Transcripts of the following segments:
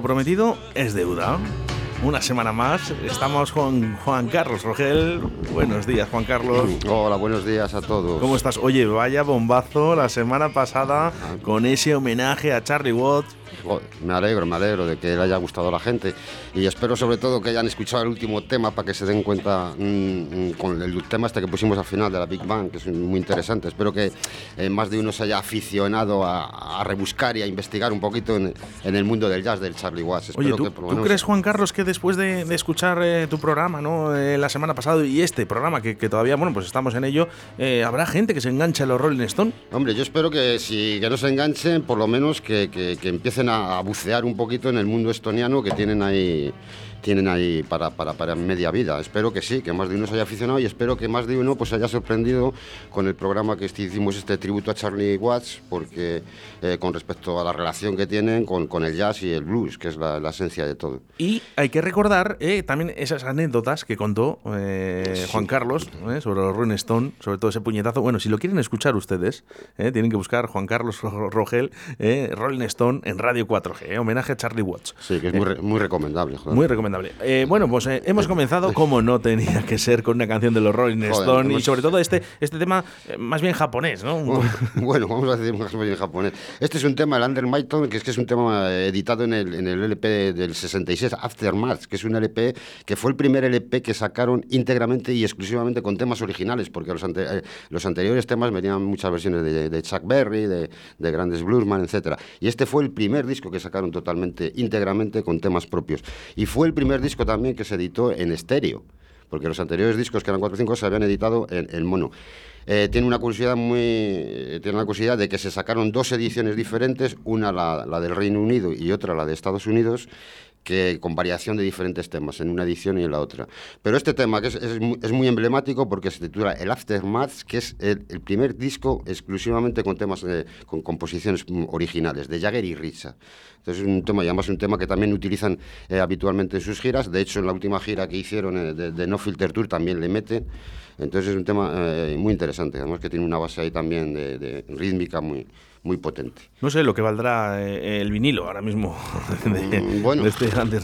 lo prometido es deuda. Una semana más estamos con Juan Carlos Rogel. Buenos días, Juan Carlos. Hola, buenos días a todos. ¿Cómo estás? Oye, vaya bombazo la semana pasada Ah. con ese homenaje a Charlie Watts. Me alegro, me alegro de que le haya gustado a la gente y espero sobre todo que hayan escuchado el último tema para que se den cuenta mm, mm, con el tema este que pusimos al final de la Big Bang, que es muy interesante. Espero que eh, más de uno se haya aficionado a, a rebuscar y a investigar un poquito en, en el mundo del jazz del Charlie Watts. Oye, Espero ¿tú, que por tú menos- crees, Juan Carlos, que después de, de escuchar eh, tu programa, ¿no? Eh, la semana pasada y este programa, que, que todavía, bueno, pues estamos en ello, eh, ¿habrá gente que se enganche a los Rolling Stone? Hombre, yo espero que si que no se enganchen, por lo menos que, que- que empiecen a, a bucear un poquito en el mundo estoniano que tienen ahí 嗯。Tienen ahí para, para, para media vida. Espero que sí, que más de uno se haya aficionado y espero que más de uno pues se haya sorprendido con el programa que este- hicimos este tributo a Charlie Watts, porque eh, con respecto a la relación que tienen con, con el jazz y el blues, que es la, la esencia de todo. Y hay que recordar eh, también esas anécdotas que contó eh, Juan Carlos eh, sobre los Rolling Stone, sobre todo ese puñetazo. Bueno, si lo quieren escuchar ustedes, eh, tienen que buscar Juan Carlos Ro- Rogel, eh, Rolling Stone en Radio 4G, eh, homenaje a Charlie Watts. Sí, que es muy, re- muy recomendable. joder. Muy recomendable. Eh, bueno, pues eh, hemos comenzado como no tenía que ser con una canción de los Rolling Joder, Stone y sobre todo este, este tema eh, más bien japonés, ¿no? Bueno, vamos a decir más en japonés. Este es un tema, el Under Myton, que es que es un tema eh, editado en el, en el LP del 66, Aftermath, que es un LP que fue el primer LP que sacaron íntegramente y exclusivamente con temas originales, porque los, ante- eh, los anteriores temas venían muchas versiones de, de Chuck Berry, de, de grandes bluesman, etc. Y este fue el primer disco que sacaron totalmente, íntegramente con temas propios. Y fue el primer disco también que se editó en estéreo porque los anteriores discos, que eran 4 o 5, se habían editado en, en mono. Eh, tiene una curiosidad muy eh, tiene una curiosidad de que se sacaron dos ediciones diferentes, una la, la del Reino Unido y otra la de Estados Unidos, que con variación de diferentes temas en una edición y en la otra. Pero este tema que es, es es muy emblemático porque se titula El Aftermath, que es el, el primer disco exclusivamente con temas eh, con composiciones originales de Jagger y Ritza. Entonces es un tema y además un tema que también utilizan eh, habitualmente en sus giras. De hecho, en la última gira que hicieron eh, de, de No Filter Tour también le meten. Entonces es un tema eh, muy interesante, además que tiene una base ahí también de, de rítmica muy, muy potente. No sé lo que valdrá eh, el vinilo ahora mismo de, Mm, bueno. de este Under.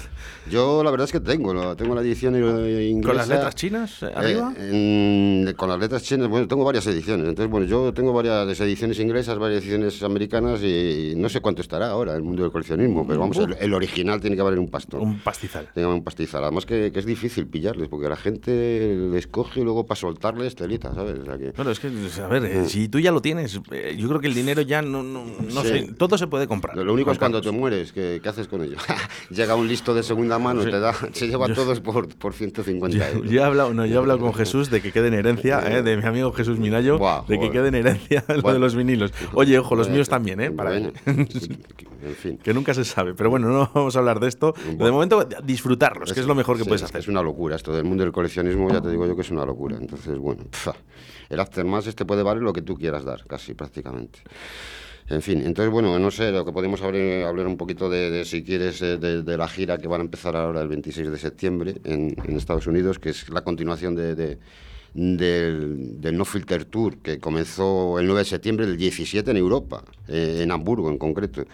Yo la verdad es que tengo, tengo la edición eh, inglesa. ¿Con las letras chinas eh, arriba? Eh, en- con las letras chinas, bueno, tengo varias ediciones. Entonces, bueno, yo tengo varias ediciones inglesas, varias ediciones americanas y no sé cuánto estará ahora el mundo del coleccionismo, pero vamos, el, el original tiene que valer un pastón. Un pastizal. Tiene que valer un pastizal. Además que, que es difícil pillarles, porque la gente les coge y luego para soltarles telita, ¿sabes? O sea que- Bueno, es que, a ver, eh, si tú ya lo tienes, eh, yo creo que el dinero ya no, no, no Sí. sé, todo se puede comprar. Lo único es cuando te mueres, ¿qué, qué haces con ello? Llega un listo de segunda mano, te da, se lleva a todos por, por 150 Yo, euros. yo he hablado, no, yo he hablado con Jesús de que quede en herencia, eh, de mi amigo Jesús Minayo, Buah, de que quede en herencia lo de Bueno. los vinilos. Oye, ojo, los Bueno, míos también, ¿eh? Para bueno, en fin. Que nunca se sabe. Pero bueno, no vamos a hablar de esto. De momento, disfrutarlos, que es lo mejor que sí, puedes es hacer. Es una locura esto del mundo del coleccionismo, ya te digo yo que es una locura. Entonces, bueno, pfa, el Aftermath este puede valer lo que tú quieras dar, casi prácticamente. En fin, entonces, bueno, no sé, lo que podemos hablar, hablar un poquito de, si quieres, eh, de, de la gira que van a empezar ahora el 26 de septiembre en, Estados Unidos, que es la continuación de, de- del, del No Filter Tour, que comenzó el 9 de septiembre del 17 en Europa, eh, en Hamburgo en concreto,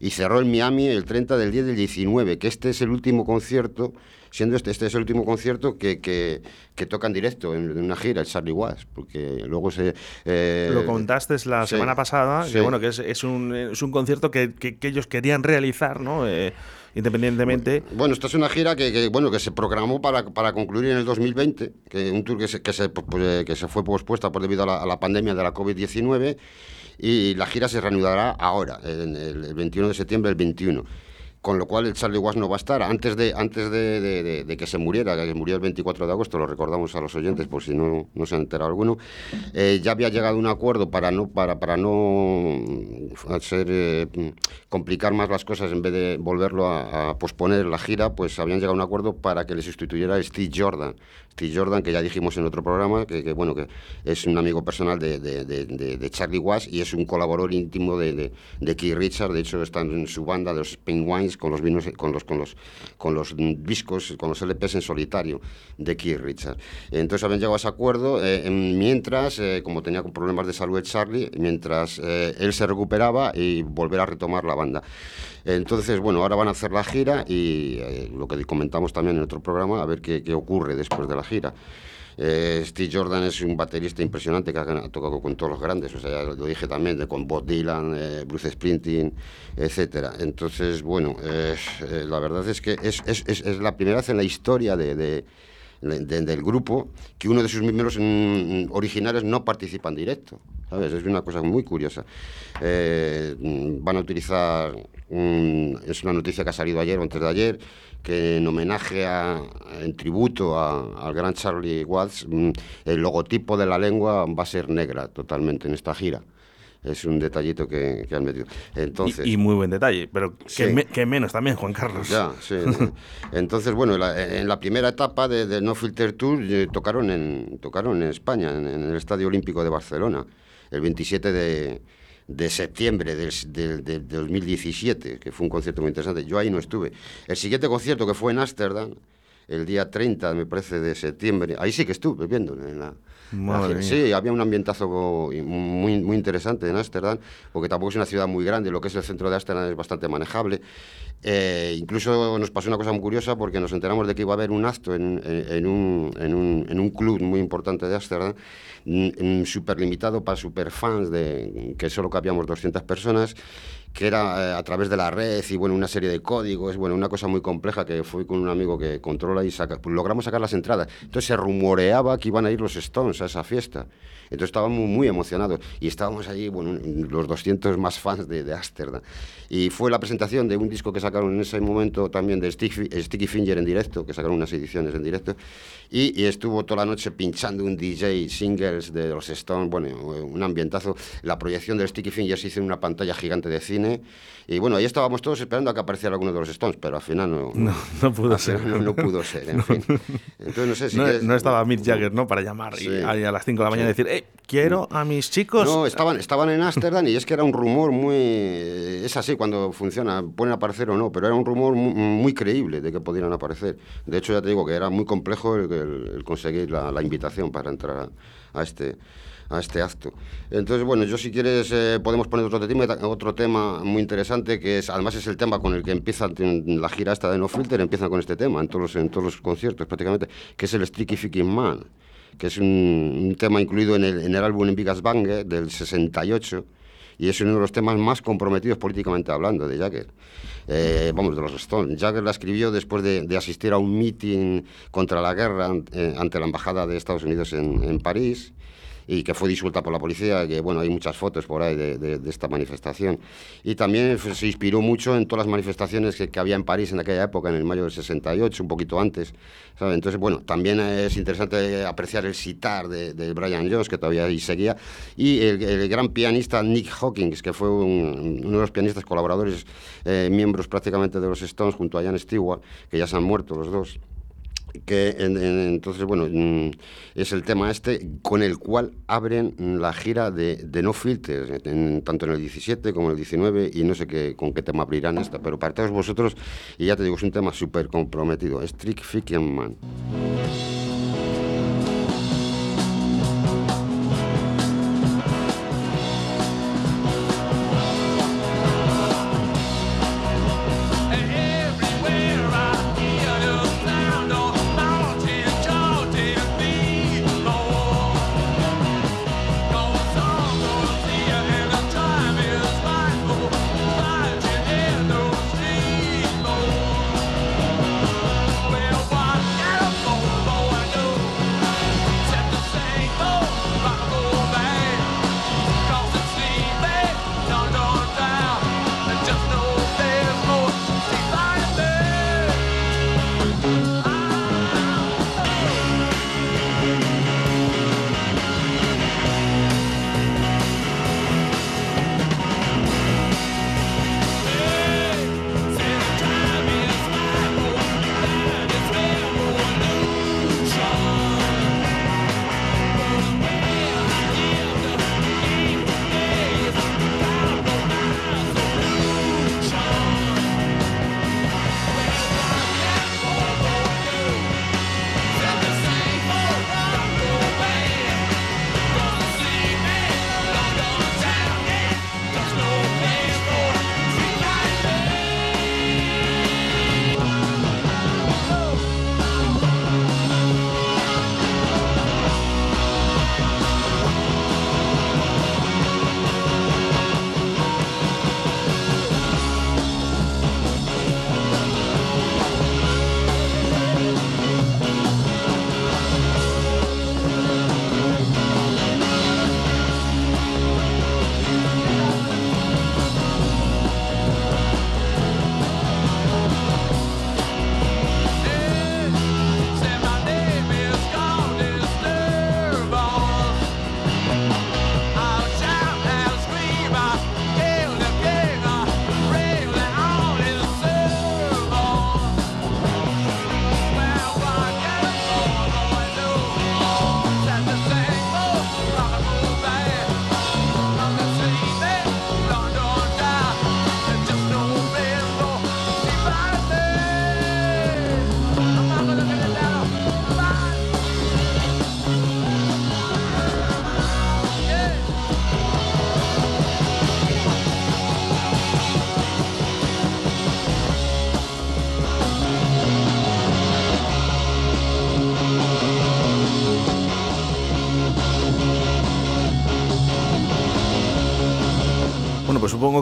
y cerró en Miami el 30 del 10 del 19, que este es el último concierto, siendo este, este es el último concierto que, que, que toca en directo en, en una gira, el Charlie Watts, porque luego se... eh, Lo contaste la sí, semana pasada, sí. que bueno, que es, es un, es un concierto que, que- que ellos querían realizar, ¿no? Eh, independientemente. Bueno, esta es una gira que, que, bueno que se programó para, para concluir en el 2020, que un tour que se, que se, pues, eh, que se fue pospuesta por debido a la, a la pandemia de la COVID-19 y la gira se reanudará ahora, en el, el 21 de septiembre del 21. Con lo cual el Charlie Watts no va a estar. Antes de, antes de, de- de- de que se muriera, que murió el 24 de agosto, lo recordamos a los oyentes por si no, no se han enterado alguno, eh, ya había llegado a un acuerdo para no, para, para no mm, hacer, eh, mm, complicar más las cosas en vez de volverlo a, a posponer la gira, pues habían llegado a un acuerdo para que le sustituyera Steve Jordan. Steve Jordan, que ya dijimos en otro programa, que, que, bueno, que es un amigo personal de, de- de- de- Charlie Watts y es un colaborador íntimo de, de, Keith Richards. De hecho, está en su banda de los Penguins Japanese con los, vinos, con los, con los, con los discos, con los LPs en solitario de Keith Richards. Entonces habían llegado a ese acuerdo eh, mientras, eh, como tenía problemas de salud Charlie, mientras eh, él se recuperaba y volver a retomar la banda. Entonces, bueno, ahora van a hacer la gira y lo que comentamos también en otro programa, a ver qué, qué ocurre después de la gira. Eh, Steve Jordan es un baterista impresionante que ha, tocado con todos los grandes, o sea, lo dije también, con Bob Dylan, eh, Bruce Springsteen, etcétera. Entonces, bueno, eh, la verdad es que es, es, es, la primera vez en la historia de, del grupo que uno de sus miembros mm, originales no participa en directo. ¿sabes? Es una cosa muy curiosa. van a utilizar, es una noticia que ha salido ayer o antes de ayer, que en homenaje a, en tributo al gran Charlie Watts, mm, el logotipo de la lengua va a ser negra totalmente en esta gira. Es un detallito que, han metido. Entonces, y, muy buen detalle, pero que, menos también, Juan Carlos. Ya, sí. Entonces, bueno, en la primera etapa de, No Filter Tour eh, tocaron, en, tocaron en España, en el Estadio Olímpico de Barcelona, el 27 de, de septiembre del, del, 2017, que fue un concierto muy interesante. Yo ahí no estuve. El siguiente concierto que fue en Ámsterdam, el día 30, me parece, de septiembre, ahí sí que estuve viendo. En la, sí, había un ambientazo muy, muy interesante en Ámsterdam, porque tampoco es una ciudad muy grande, lo que es el centro de Ámsterdam es bastante manejable. Eh, incluso nos pasó una cosa muy curiosa porque nos enteramos de que iba a haber un acto en, en, un, en, un, en un, club muy importante de Ámsterdam, súper limitado para superfans, de, que solo cabíamos 200 personas, que era eh, a través de la red y bueno, una serie de códigos, bueno, una cosa muy compleja que fui con un amigo que controla y saca, pues logramos sacar las entradas. Entonces se rumoreaba que iban a ir los Stones a esa fiesta. Entonces estábamos muy emocionados y estábamos allí, bueno, los 200 más fans de, de Ámsterdam. Y fue la presentación de un disco que sacaron en ese momento también de Sticky, Finger en directo, que sacaron unas ediciones en directo. Y, estuvo toda la noche pinchando un DJ singles de los Stones, bueno, un ambientazo. La proyección del Sticky Finger se hizo en una pantalla gigante de cine. Y bueno, ahí estábamos todos esperando a que apareciera alguno de los Stones, pero al final no. No, pudo ser. No, pudo ser, en fin. Entonces no sé si. No, estaba Mick Jagger, ¿no? Para llamar y a las 5 de la mañana decir, ¡eh! Quiero a mis chicos. No, estaban, estaban en Ámsterdam y es que era un rumor muy. Es así cuando funciona, pueden aparecer o no, pero era un rumor muy, creíble de que pudieran aparecer. De hecho, ya te digo que era muy complejo el, conseguir la, invitación para entrar a, este a este acto. Entonces, bueno, yo si quieres eh, podemos poner otro tema, otro tema muy interesante, que es además es el tema con el que empieza la gira esta de No Filter, empieza con este tema en todos en todos los conciertos prácticamente, que es el Streaky Ficking Man que es un, tema incluido en el, en el álbum En Vigas Bang del 68 y es uno de los temas más comprometidos políticamente hablando de Jagger. Eh, vamos, de los Stones. Jagger la escribió después de, asistir a un meeting contra la guerra eh, ante la Embajada de Estados Unidos en, en París y que fue disuelta por la policía, que bueno, hay muchas fotos por ahí de, esta manifestación. Y también se inspiró mucho en todas las manifestaciones que, había en París en aquella época, en el mayo del 68, un poquito antes. Entonces, bueno, también es interesante apreciar el sitar de, Brian Jones, que todavía ahí seguía, y el, gran pianista Nick Hawkins, que fue uno de los pianistas colaboradores, eh, miembros prácticamente de los Stones, junto a Jan Stewart, que ya se han muerto los dos que entonces, bueno, mm, es el tema este con el cual abren la gira de, No Filters, tanto en el 17 como en el 19, y no sé qué, con qué tema abrirán esta, pero para todos vosotros, y ya te digo, es un tema súper comprometido, Strict Fiction Man.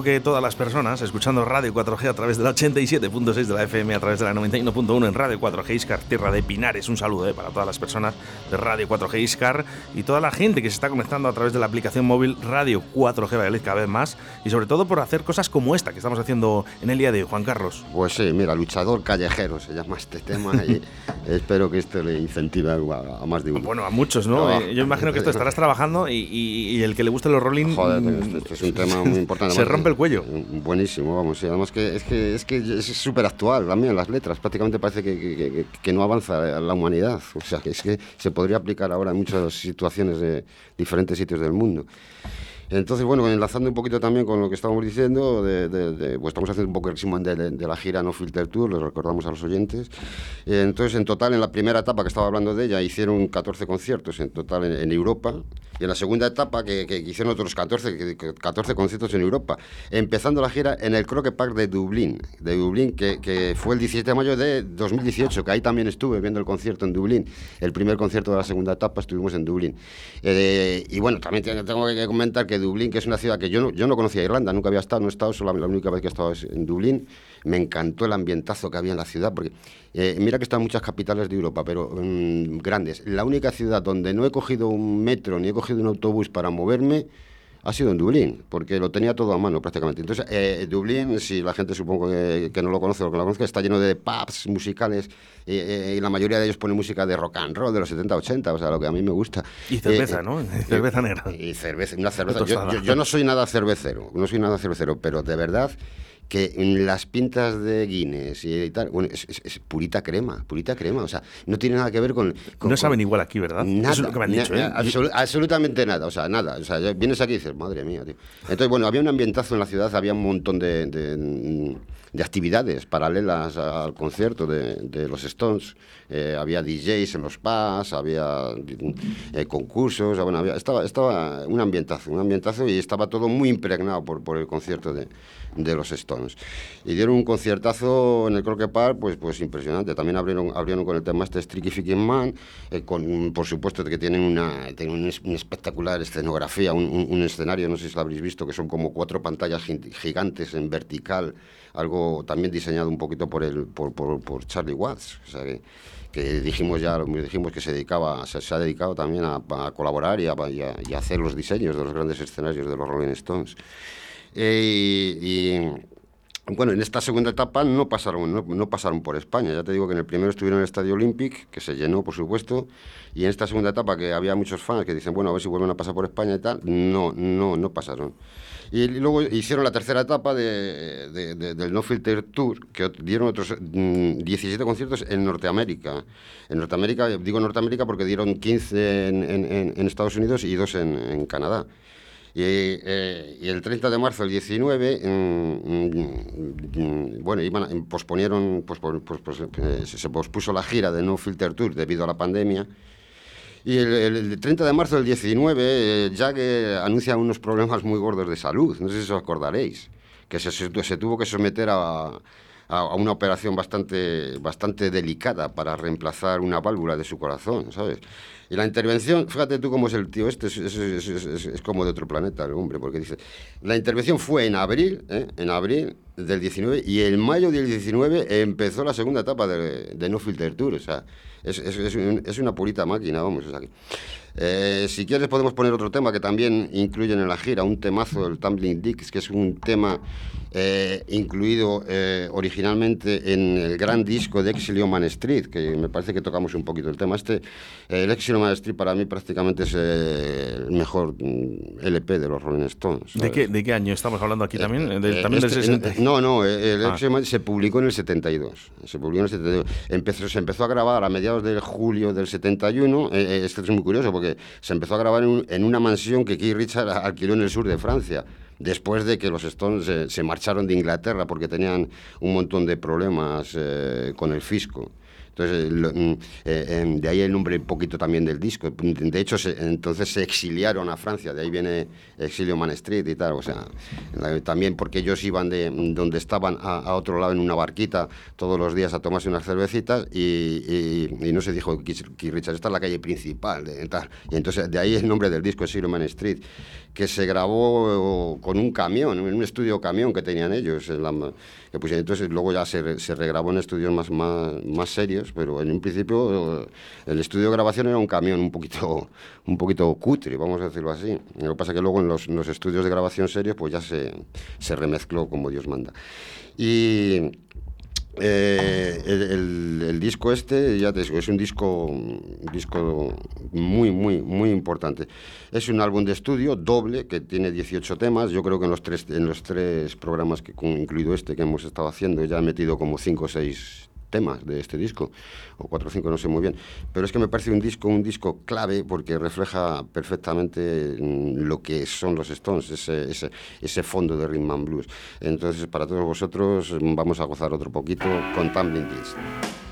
Que todas las personas escuchando Radio 4G a través de la 87.6 de la FM, a través de la 91.1 en Radio 4G Iscar, Tierra de Pinares. Un saludo eh, para todas las personas de Radio 4G Iscar y toda la gente que se está conectando a través de la aplicación móvil Radio 4G Valladolid cada vez más y sobre todo por hacer cosas como esta que estamos haciendo en el día de Juan Carlos. Pues sí, mira, luchador callejero se llama este tema y espero que esto le incentive a, más de uno. Bueno, a muchos, ¿no? Eh, yo imagino que esto estarás trabajando y, el que le guste los rolling... Joder, mm, este es un tema muy importante. se rompe el cuello. Buenísimo, vamos. Y además que es que es que súper actual también las letras. Prácticamente parece que, que, no avanza la humanidad. O sea, que es que se podría aplicar ahora en muchas situaciones de diferentes sitios del mundo. Entonces, bueno, enlazando un poquito también con lo que estábamos diciendo, de, pues estamos haciendo un poco el resumen de, la gira No Filter Tour, lo recordamos a los oyentes. Entonces, en total, en la primera etapa que estaba hablando de ella, hicieron 14 conciertos en total en, Europa. Y en la segunda etapa, que, hicieron otros 14, 14 conciertos en Europa. Empezando la gira en el Croque Park de Dublín, de Dublín que, fue el 17 de mayo de 2018, que ahí también estuve viendo el concierto en Dublín. El primer concierto de la segunda etapa estuvimos en Dublín. Eh, y bueno, también tengo que comentar que Dublín, que es una ciudad que yo no, yo no conocía Irlanda, nunca había estado, no he estado, solo la única vez que he estado es en Dublín. Me encantó el ambientazo que había en la ciudad, porque eh, mira que están muchas capitales de Europa, pero mm, grandes. La única ciudad donde no he cogido un metro ni he cogido un autobús para moverme ha sido en Dublín, porque lo tenía todo a mano prácticamente. Entonces, eh, Dublín, si la gente supongo que, no lo conoce o que lo conozca, está lleno de pubs musicales eh, y la mayoría de ellos ponen música de rock and roll de los 70-80, o sea, lo que a mí me gusta. Y cerveza, ¿no? cerveza negra. Y cerveza, una cerveza. Yo, yo, no soy nada cervecero, no soy nada cervecero, pero de verdad que en las pintas de Guinness y tal, bueno, es, purita crema, purita crema, o sea, no tiene nada que ver con... no saben igual aquí, ¿verdad? Nada, Eso es lo que me han dicho, ¿eh? absolutamente nada, o sea, nada, o sea, vienes aquí y dices, madre mía, tío. Entonces, bueno, había un ambientazo en la ciudad, había un montón de, de, actividades paralelas al concierto de, de los Stones, eh, había DJs en los pubs, había eh, concursos, bueno, había, estaba, estaba un ambientazo, un ambientazo y estaba todo muy impregnado por, por el concierto de de los Stones. Y dieron un conciertazo en el Croque Park, pues, pues impresionante. También abrieron, abrieron con el tema este Streaky Ficking Man, eh, con, por supuesto que tienen una, tienen una espectacular escenografía, un, escenario, no sé si lo habréis visto, que son como cuatro pantallas gigantes en vertical, algo también diseñado un poquito por, el, por, por, Charlie Watts. Que, dijimos ya dijimos que se dedicaba se, ha dedicado también a, colaborar y a, y a, hacer los diseños de los grandes escenarios de los Rolling Stones eh, y, bueno, en esta segunda etapa no pasaron, no, pasaron por España. Ya te digo que en el primero estuvieron en el Estadio Olympic, que se llenó, por supuesto, y en esta segunda etapa, que había muchos fans que dicen, bueno, a ver si vuelven a pasar por España y tal, no, no, no pasaron. Y luego hicieron la tercera etapa de, del No Filter Tour, que dieron otros 17 mm, conciertos en Norteamérica. En Norteamérica, digo Norteamérica porque dieron 15 en, en, Estados Unidos y dos en Canadá. Eh, y, el 30 de marzo del 19, mm, mm, bueno, iban, posponieron, pues, pues, eh, se pospuso la gira de No Filter Tour debido a la pandemia. Y el, 30 de marzo del 19, eh, Jack anuncia unos problemas muy gordos de salud, no sé si os acordaréis, que se, se tuvo que someter a, una operación bastante, bastante delicada para reemplazar una válvula de su corazón, ¿sabes? Y la intervención, fíjate tú cómo es el tío este, es, como de otro planeta el hombre, porque dice, la intervención fue en abril, ¿eh? en abril del 19, y en mayo del 19 empezó la segunda etapa de, de No Filter Tour, o sea, es, una purita máquina, vamos, o sea, eh, si quieres podemos poner otro tema que también incluyen en la gira, un temazo del Tumbling Dicks, que es un tema eh, incluido eh, originalmente en el gran disco de Exilio Man Street, que me parece que tocamos un poquito el tema. Este, el Exilio Man Street para mí prácticamente es el mejor mm, LP de los Rolling Stones. ¿De qué, ¿De qué, año estamos hablando aquí también? ¿También este, no, no, el ah. Exilio Man se publicó en el 72. Se publicó en el 72. Empezó, se empezó a grabar a mediados de julio del 71. esto es muy curioso porque se empezó a grabar en, una mansión que Keith Richard alquiló en el sur de Francia, después de que los Stones se, marcharon de Inglaterra porque tenían un montón de problemas eh, con el fisco. Entonces, mm, eh, de ahí el nombre un poquito también del disco. De hecho, entonces se exiliaron a Francia, de ahí viene Exilio Man Street y tal. O sea, también porque ellos iban de donde estaban a, otro lado en una barquita todos los días a tomarse unas cervecitas y, no se dijo que Richard, esta es la calle principal. De, tal. Y entonces de ahí el nombre del disco, Exilio Man Street, que se grabó con un camión, en un estudio camión que tenían ellos. En la, pues, entonces luego ya se, se, regrabó en estudios más, más, más, serios, pero en un principio el estudio de grabación era un camión un poquito, un poquito cutre, vamos a decirlo así. Lo que pasa es que luego en los, los estudios de grabación serios pues ya se, se remezcló como Dios manda. Y eh, el, disco este, ya te digo, es un disco, un disco muy, muy, muy importante. Es un álbum de estudio doble que tiene 18 temas. Yo creo que en los tres, en los tres programas, que, incluido este que hemos estado haciendo, ya he metido como 5 o 6 temas de este disco, o cuatro o cinco, no sé muy bien. Pero es que me parece un disco, un disco clave porque refleja perfectamente mm, lo que son los Stones, ese, ese, ese fondo de rhythm and blues. Entonces, para todos vosotros, vamos a gozar otro poquito con Tumbling Deeds.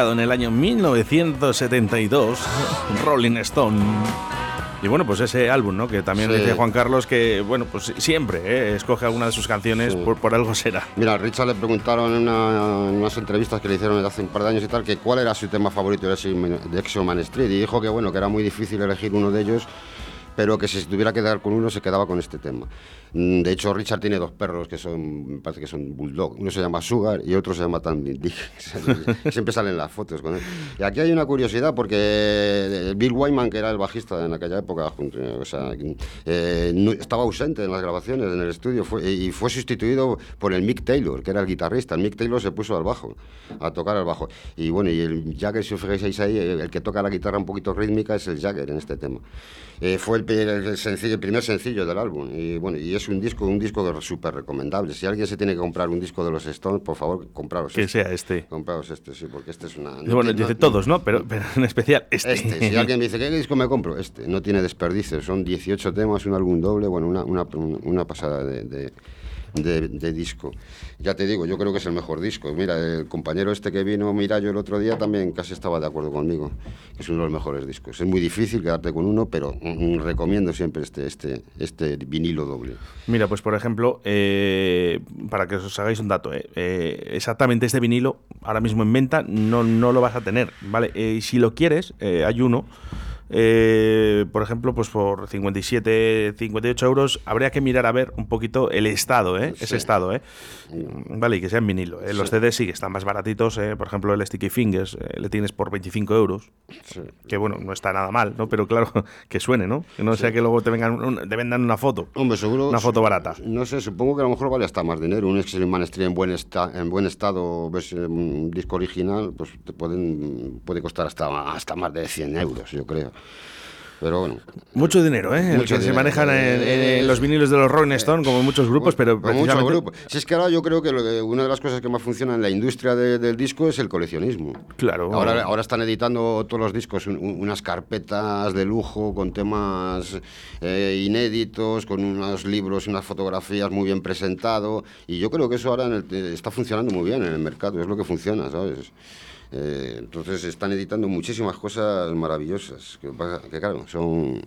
Publicado en el año 1972, Rolling Stone. Y bueno, pues ese álbum, ¿no? Que también dice Juan Carlos que, bueno, pues siempre ¿eh? escoge alguna de sus canciones por, algo será. Mira, a Richard le preguntaron en, unas entrevistas que le hicieron hace un par de años y tal, que cuál era su tema favorito de Exo Man Street. Y dijo que, bueno, que era muy difícil elegir uno de ellos pero que si se tuviera que quedar con uno se quedaba con este tema. Mm, de hecho, Richard tiene dos perros que son, me parece que son bulldog. Uno se llama Sugar y otro se llama Tandy. Siempre salen las fotos con él. Y aquí hay una curiosidad porque eh, Bill Wyman, que era el bajista en aquella época, o sea, eh, estaba ausente en las grabaciones en el estudio fue, y fue sustituido por el Mick Taylor, que era el guitarrista. El Mick Taylor se puso al bajo, a tocar al bajo. Y bueno, y el Jagger, si os fijáis ahí, el que toca la guitarra un poquito rítmica es el Jagger en este tema. Eh, fue el, el, sencillo, el primer sencillo del álbum. Y bueno, y es un disco, un disco súper recomendable. Si alguien se tiene que comprar un disco de los Stones, por favor, compraros que sea este. Compraros este, sí, porque este es una... bueno, dice todos, ¿no? Pero, pero en especial este. Este, si alguien me dice, ¿qué disco me compro? Este, no tiene desperdicio. Son 18 temas, un álbum doble, bueno, una, una, una pasada de de, disco. Ya te digo, yo creo que es el mejor disco. Mira, el compañero este que vino, Mirayo, el otro día también casi estaba de acuerdo conmigo, es uno de los mejores discos. Es muy difícil quedarte con uno, pero mm, recomiendo siempre este, este, este vinilo doble. Mira, pues por ejemplo, eh, para que os hagáis un dato, eh, eh, exactamente este vinilo, ahora mismo en venta, no, no lo vas a tener, ¿vale? si lo quieres, hay uno eh, por ejemplo, pues por 57, 58 euros, habría que mirar a ver un poquito el estado, ¿eh? ese estado, ¿eh? Vale, y que sea en vinilo. ¿eh? Los CDs sí que están más baratitos, ¿eh? por ejemplo, el Sticky Fingers le tienes por 25 euros, que bueno, no está nada mal, ¿no? Pero claro, que suene, ¿no? Que no sea que luego te vengan, te vendan una foto. Hombre, seguro. Una foto barata. No sé, supongo que a lo mejor vale hasta más dinero. Un Excelsior Street en buen, en buen estado, ves un disco original, pues te pueden, puede costar hasta, hasta más de 100 euros, yo creo. Pero bueno. Mucho dinero, ¿eh? el que se manejan en, los vinilos de los Rolling Stone, como muchos grupos, pero muchos grupos. Si es que ahora yo creo que, una de las cosas que más funciona en la industria del disco es el coleccionismo. Claro. Ahora, ahora están editando todos los discos unas carpetas de lujo con temas eh, inéditos, con unos libros y unas fotografías muy bien presentados. Y yo creo que eso ahora está funcionando muy bien en el mercado, es lo que funciona, ¿sabes? Eh, entonces están editando muchísimas cosas maravillosas, que, claro, son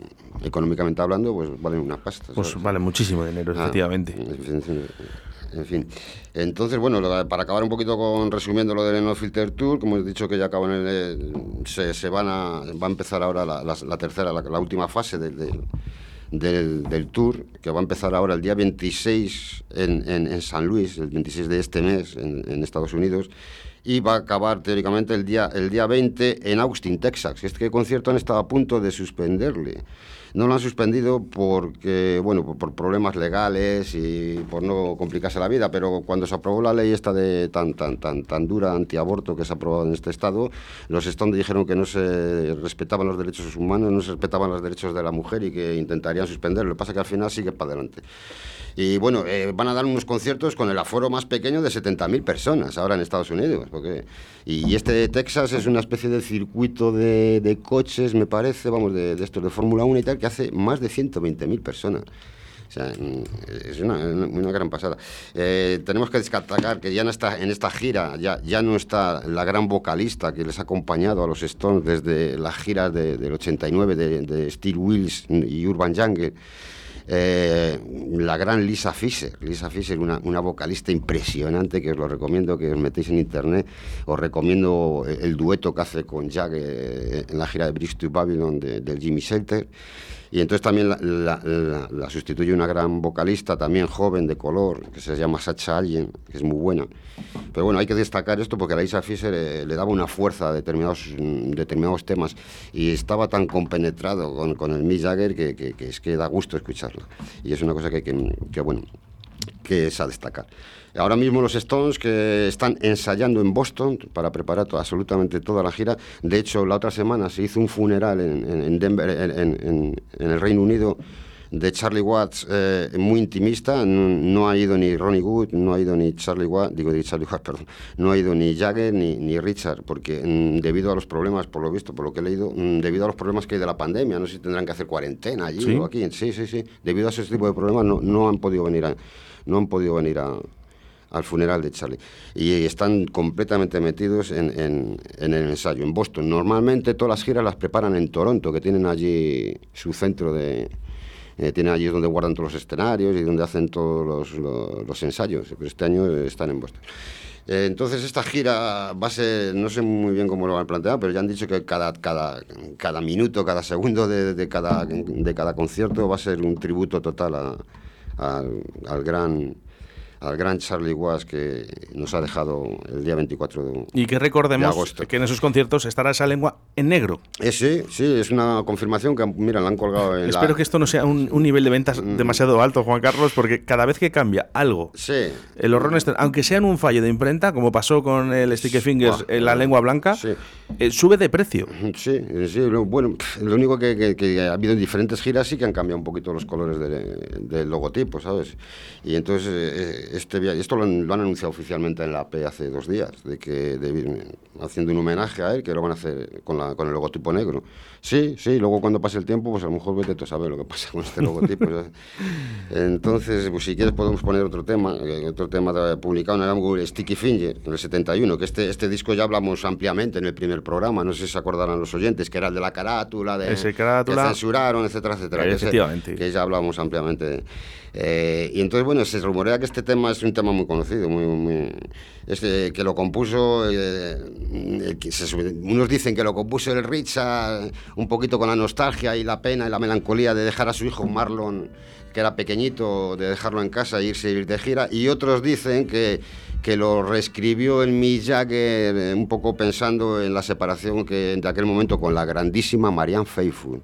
económicamente hablando, pues valen una pasta. Pues vale muchísimo dinero, ah, efectivamente. En fin. Entonces, bueno, para acabar un poquito con resumiendo lo del No Filter Tour, como he dicho que ya acabo en el, se, se, van a, va a empezar ahora la, tercera, la, última fase del, del, tour, que va a empezar ahora el día 26 en, en, San Luis, el 26 de este mes en, en Estados Unidos y va a acabar teóricamente el día, el día 20 en Austin, Texas. Este concierto han estado a punto de suspenderle. No lo han suspendido porque, bueno, por, problemas legales y por no complicarse la vida, pero cuando se aprobó la ley esta de tan, tan, tan, tan dura antiaborto que se ha aprobado en este estado, los Stones dijeron que no se respetaban los derechos humanos, no se respetaban los derechos de la mujer y que intentarían suspenderlo. Lo que pasa es que al final sigue para adelante. Y bueno, eh, van a dar unos conciertos con el aforo más pequeño de 70.000 personas ahora en Estados Unidos. Porque, y, este de Texas es una especie de circuito de, de coches, me parece, vamos, de, de estos de Fórmula 1 y tal, que hace más de 120.000 personas. O sea, mm, es una, una gran pasada. Eh, tenemos que destacar que ya en esta, en esta gira ya, ya no está la gran vocalista que les ha acompañado a los Stones desde las giras del 89 de, de Steel Wheels y Urban Jungle eh, la gran Lisa Fisher. Lisa Fisher, una, una, vocalista impresionante que os lo recomiendo que os metéis en internet. Os recomiendo el dueto que hace con Jack eh, en la gira de Bristol to Babylon del Jimmy Shelter. Y entonces también la, sustituye una gran vocalista, también joven, de color, que se llama Sacha Allen, que es muy buena. Pero bueno, hay que destacar esto porque a la Isa Fisher eh, le daba una fuerza a determinados, mm, determinados temas y estaba tan compenetrado con, con el Mick Jagger que, que, es que da gusto escucharlo. Y es una cosa que, que bueno, que es a destacar. Ahora mismo los Stones que están ensayando en Boston para preparar absolutamente toda la gira. De hecho, la otra semana se hizo un funeral en, Denver, en, el Reino Unido de Charlie Watts eh, muy intimista. No, ha ido ni Ronnie Wood, no ha ido ni Charlie Watts, digo de Charlie Watts, perdón, no ha ido ni Jagger ni, ni Richard, porque mm, debido a los problemas, por lo visto, por lo que he leído, mm, debido a los problemas que hay de la pandemia, no sé si tendrán que hacer cuarentena allí o aquí. Sí, sí, sí. Debido a ese tipo de problemas no, no han podido venir a, no han podido venir a, al funeral de Charlie. Y están completamente metidos en, en, el ensayo, en Boston. Normalmente todas las giras las preparan en Toronto, que tienen allí su centro de, eh, tienen allí donde guardan todos los escenarios y donde hacen todos los, los, ensayos. Este año están en Boston. Eh, entonces esta gira va a ser, no sé muy bien cómo lo van a plantear, pero ya han dicho que cada, cada, cada minuto, cada segundo de, de cada, de cada concierto va a ser un tributo total a, al gran al gran Charlie Watts que nos ha dejado el día 24 de, y que recordemos que en esos conciertos estará esa lengua en negro. Eh, sí, sí, es una confirmación que, mira, la han colgado en Espero que esto no sea un, nivel de ventas mm. demasiado alto, Juan Carlos, porque cada vez que cambia algo, sí. el horror, aunque sea en un fallo de imprenta, como pasó con el Sticky Fingers en la lengua blanca, eh, sube de precio. Sí, sí, bueno, lo único que, ha habido en diferentes giras sí que han cambiado un poquito los colores del logotipo, ¿sabes? Y entonces... Eh, este esto lo han, anunciado oficialmente en la AP hace dos días, de que haciendo un homenaje a él, que lo van a hacer con, la, con el logotipo negro. Sí, sí, luego cuando pase el tiempo, pues a lo mejor vete tú a saber lo que pasa con este logotipo. Entonces, pues si quieres podemos poner otro tema, eh, otro tema publicado en el álbum Sticky Finger, en el 71, que este, este disco ya hablamos ampliamente en el primer programa, no sé si se acordarán los oyentes, que era el de la carátula, de carátula. que censuraron, etcétera, etcétera. Efectivamente. Que, ya hablamos ampliamente. Eh, y entonces, bueno, se rumorea que este tema es un tema muy conocido, muy, muy este, que lo compuso, eh, unos dicen que lo compuso el Richard un poquito con la nostalgia y la pena y la melancolía de dejar a su hijo Marlon, que era pequeñito, de dejarlo en casa e irse ir de gira, y otros dicen que, que lo reescribió el Mick Jagger eh, un poco pensando en la separación que de aquel momento con la grandísima Marianne Faithfull.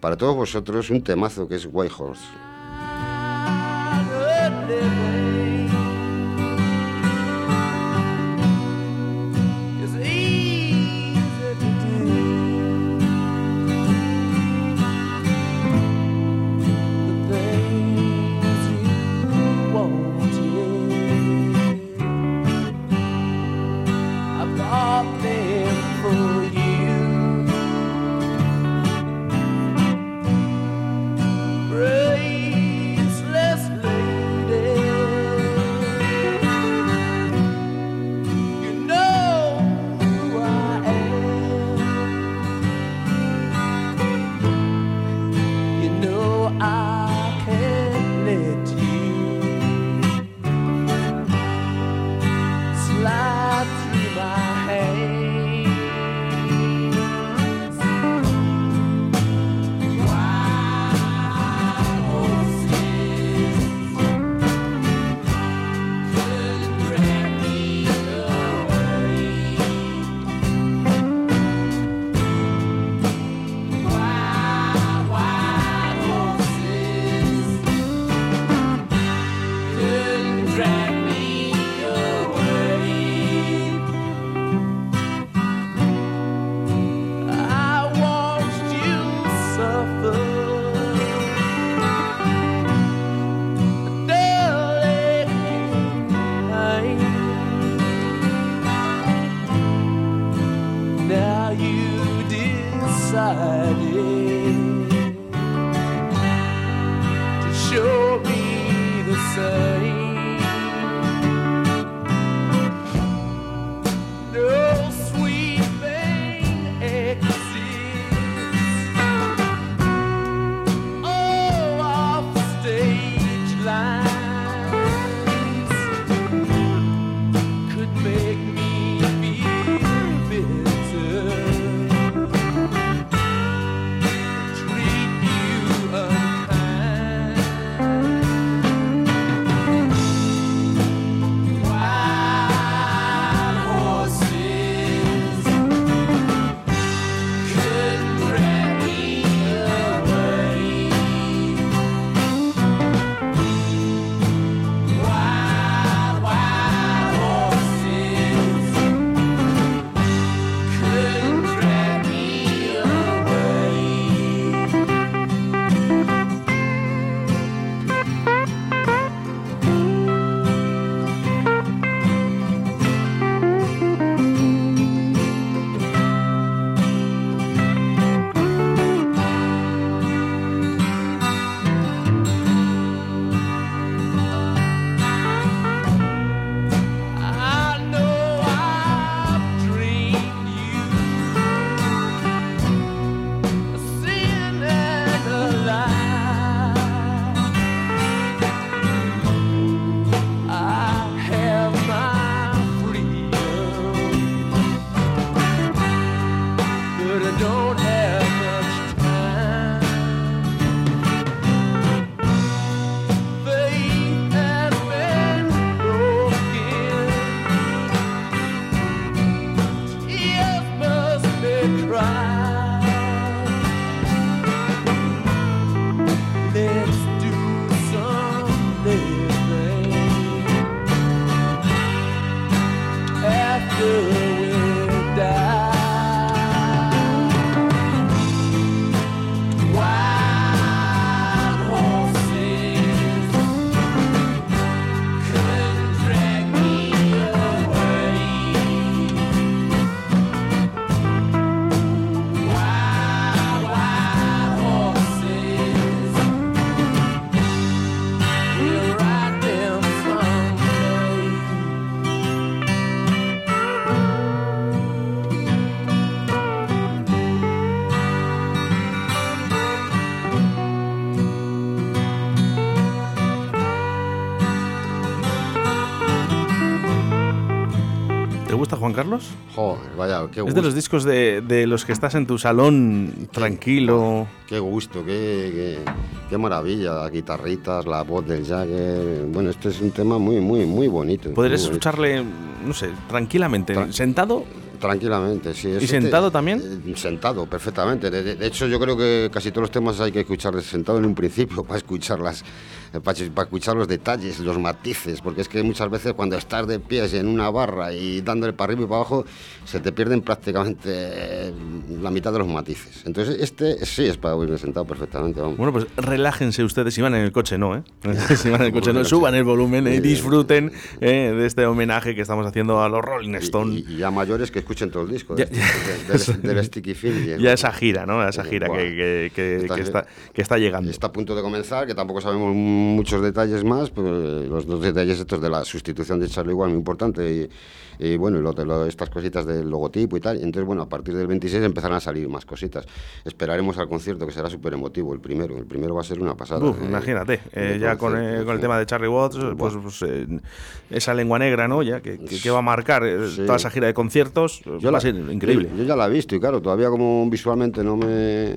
Para todos vosotros un temazo que es White Horse. Carlos? Joder, vaya, qué Es de los discos de, de los que estás en tu salón tranquilo. Qué gusto, qué, qué, qué maravilla, las guitarritas, la voz del Jagger. Bueno, este es un tema muy, muy, muy bonito. Podrías muy bonito. escucharle, no sé, tranquilamente, Tra- sentado. Tranquilamente, sí. ¿Y sentado también? eh, Sentado, perfectamente. De, de- hecho, yo creo que casi todos los temas hay que escucharlos sentado en un principio para escuchar, las, eh, para, escuchar los detalles, los matices, porque es que muchas veces cuando estás de pies en una barra y dándole para arriba y para abajo, se te pierden prácticamente eh, la mitad de los matices. Entonces, este sí es para oírme sentado perfectamente. Vamos. Bueno, pues relájense ustedes si van en el coche, no, ¿eh? si van en el coche, no, suban el volumen y disfruten eh, de este homenaje que estamos haciendo a los Rolling Y, Stone. y- y ya mayores que escuchen todo el disco. Ya- de- del, del Sticky Fingers. Ya esa gira, ¿no? Esa Eh, gira buah. que, que- que- está, que está llegando. Está a punto de comenzar, que tampoco sabemos muchos detalles más, pero eh, los dos detalles estos de la sustitución de Charlie Igual muy importante y, y bueno, y lo lo- estas cositas del logotipo y tal. Entonces, bueno, a partir del 26 empezarán a salir más cositas. Esperaremos al concierto que será súper emotivo, el primero. El primero va a ser una pasada. Uf, eh, imagínate, eh, de ya con, eh, con el tema de Charlie Watts, pues, pues, eh, esa lengua negra, ¿no? Ya que, que- que va a marcar eh, Sí. toda esa gira de conciertos, eh, Yo va la- a ser increíble. Yo, yo ya la he visto y claro, todavía como visualmente no me,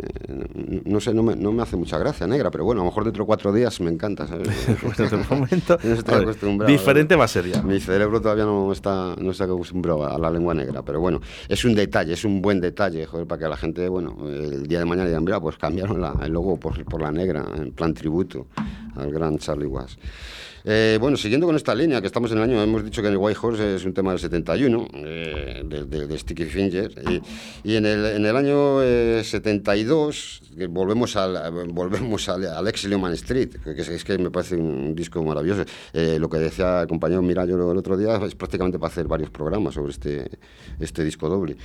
no sé, no me, no me hace mucha gracia negra, pero bueno, a lo mejor dentro de cuatro días me encanta. ¿Sabes? Bueno, de momento, No estoy vale, acostumbrado. diferente va a ser ya. Mi cerebro todavía no está, no está acostumbrado a la lengua negra, pero bueno, es un detalle, es un buen detalle, joder, para que la gente, bueno, el día de mañana digan, mira, pues cambiaron la- el logo por, por la negra, en plan tributo al gran Charlie Watts. Eh, bueno, siguiendo con esta línea, que estamos en el año, hemos dicho que el White Horse es un tema del 71, eh, de, de- de Sticky Fingers, y, y en, el, en el año eh, 72 que volvemos al, volvemos al, al ex Street, que, es, es que me parece un disco maravilloso. Eh, lo que decía el compañero Mirayo el otro día es prácticamente para hacer varios programas sobre este, este disco doble.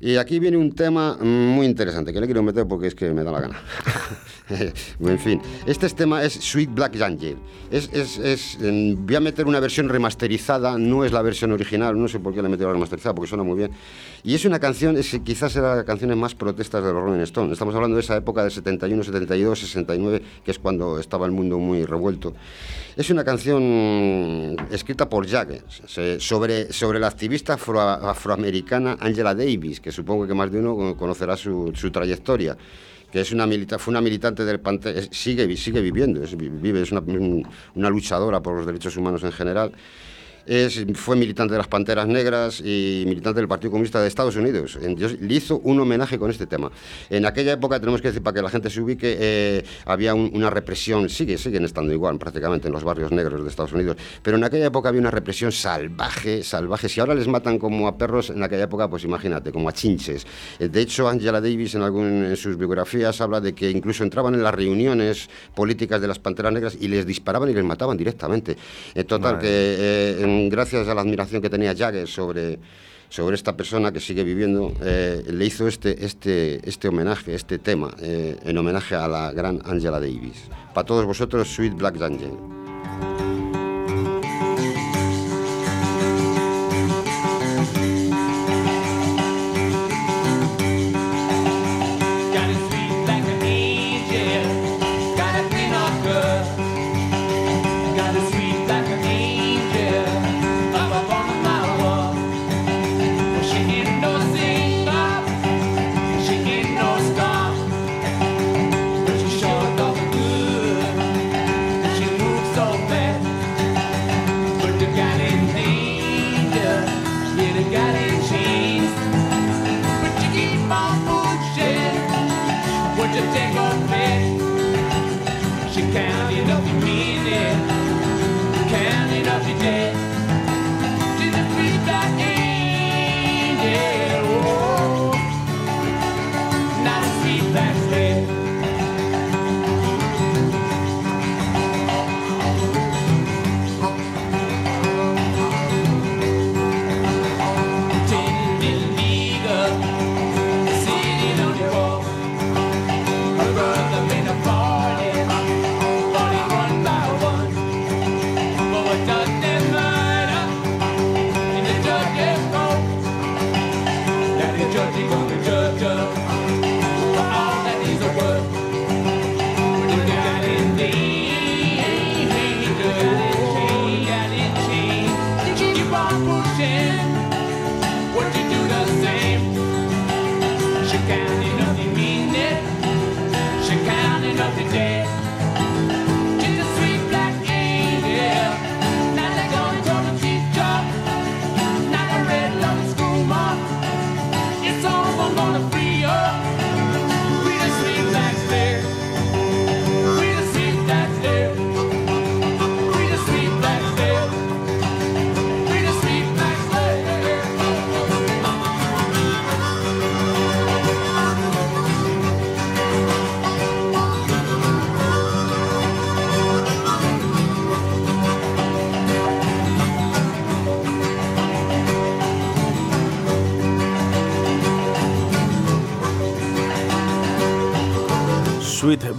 Y aquí viene un tema muy interesante, que le quiero meter porque es que me da la gana. en fin, este es tema es Sweet Black Angel. Es, es, es, voy a meter una versión remasterizada, no es la versión original, no sé por qué le he metido la remasterizada, porque suena muy bien. Y es una canción, es, quizás era las canciones más protestas de los Rolling Stones. Estamos hablando de esa época del 71, 72, 69, que es cuando estaba el mundo muy revuelto. Es una canción escrita por Jagger se- sobre, sobre la activista afro- afroamericana Angela Davis, que supongo que más de uno conocerá su, su trayectoria que es una milita fue una militante del Pantera, sigue, sigue viviendo, es, vi- vive, es una, un- una luchadora por los derechos humanos en general. Es, fue militante de las Panteras Negras y militante del Partido Comunista de Estados Unidos. Entonces, le hizo un homenaje con este tema. En aquella época, tenemos que decir, para que la gente se ubique, eh, había un- una represión, sigue, siguen estando igual prácticamente en los barrios negros de Estados Unidos, pero en aquella época había una represión salvaje, salvaje. Si ahora les matan como a perros, en aquella época, pues imagínate, como a chinches. Eh, De hecho, Angela Davis en, algún, en sus biografías habla de que incluso entraban en las reuniones políticas de las Panteras Negras y les disparaban y les mataban directamente. En total, que eh, en- gracias a la admiración que tenía Jagger sobre, sobre esta persona que sigue viviendo, eh, le hizo este, este, este homenaje, este tema, eh, en homenaje a la gran Angela Davis. Para todos vosotros, Sweet Black Angel.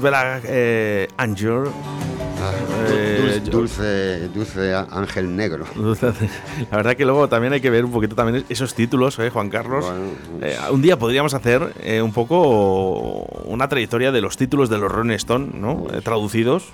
Black eh, Angel. Ah, Eh, dulce, dulce, ángel negro. La verdad que luego también hay que ver un poquito también esos títulos, ¿eh, Juan Carlos. Bueno, Eh, un día podríamos hacer un poco una trayectoria de los títulos de los Rolling Stone, ¿no? Eh, traducidos.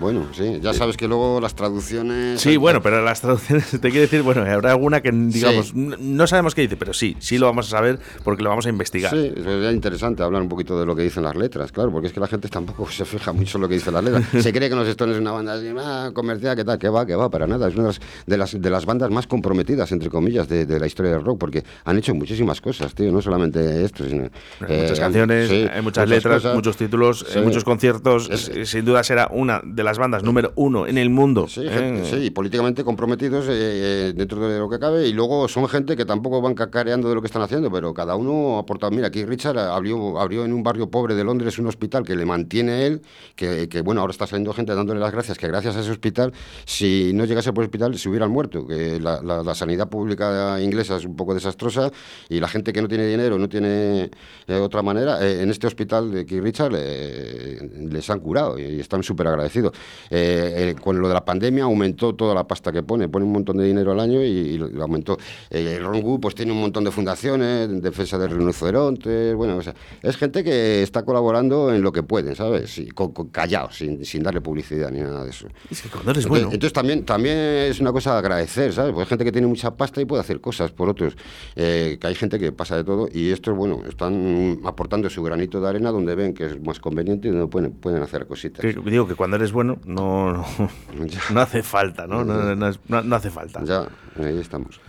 Bueno, sí, ya sabes que luego las traducciones. Sí, bueno, pero las traducciones te quiero decir, bueno, habrá alguna que digamos Sí. no sabemos qué dice, pero sí, sí lo vamos a saber porque lo vamos a investigar. Sí, sería interesante hablar un poquito de lo que dicen las letras, claro, porque es que la gente tampoco se fija mucho en lo que dicen las letras. Se cree que los Stones es una banda así, ah, comercial, que tal, que va, que va, para nada. Es una de las, de las, de las bandas más comprometidas, entre comillas, de, de la historia del rock, porque han hecho muchísimas cosas, tío, no solamente esto, sino. Hay eh, muchas canciones, sí, hay muchas letras, cosas. muchos títulos, Sí. eh, muchos conciertos. Es- Eh, Sin duda será una de las bandas número uno en el mundo. Sí, ¿eh? gente- sí, y políticamente comprometidos eh, dentro de lo que cabe. Y luego son gente que tampoco van cacareando de lo que están haciendo, pero cada uno ha aportado. Mira, aquí Richard abrió, abrió en un barrio pobre de Londres un hospital que le mantiene él, que, que, bueno, ahora está saliendo gente dándole las gracias, que gracias a ese hospital, si no llegase por el hospital, se hubieran muerto. Que la, la- la sanidad pública inglesa es un poco desastrosa y la gente que no tiene dinero, no tiene eh, otra manera, eh, en este hospital de Keith Richard eh, les han curado y están súper agradecidos. Eh, eh, con lo de la pandemia aumentó toda la pasta que pone, pone un montón de dinero al año y, y lo, aumentó. Eh, el Ron Wu pues tiene un montón de fundaciones, en defensa de rinocerontes, bueno, o sea, es gente que está colaborando en lo que pueden, ¿sabes? Y con- con- callado, sin, sin darle publicidad ni nada de eso. Es que cuando eres Entonces, bueno. entonces también, también es una cosa a agradecer, ¿sabes? Porque hay gente que tiene mucha pasta y puede hacer cosas por otros. Eh, que hay gente que pasa de todo y estos, bueno, están aportando su granito de arena donde ven que es más conveniente y donde pueden, pueden hacer cositas. que- digo que cuando eres bueno no, no, no hace falta, ¿no? No, no- no hace falta. Ya, ahí estamos.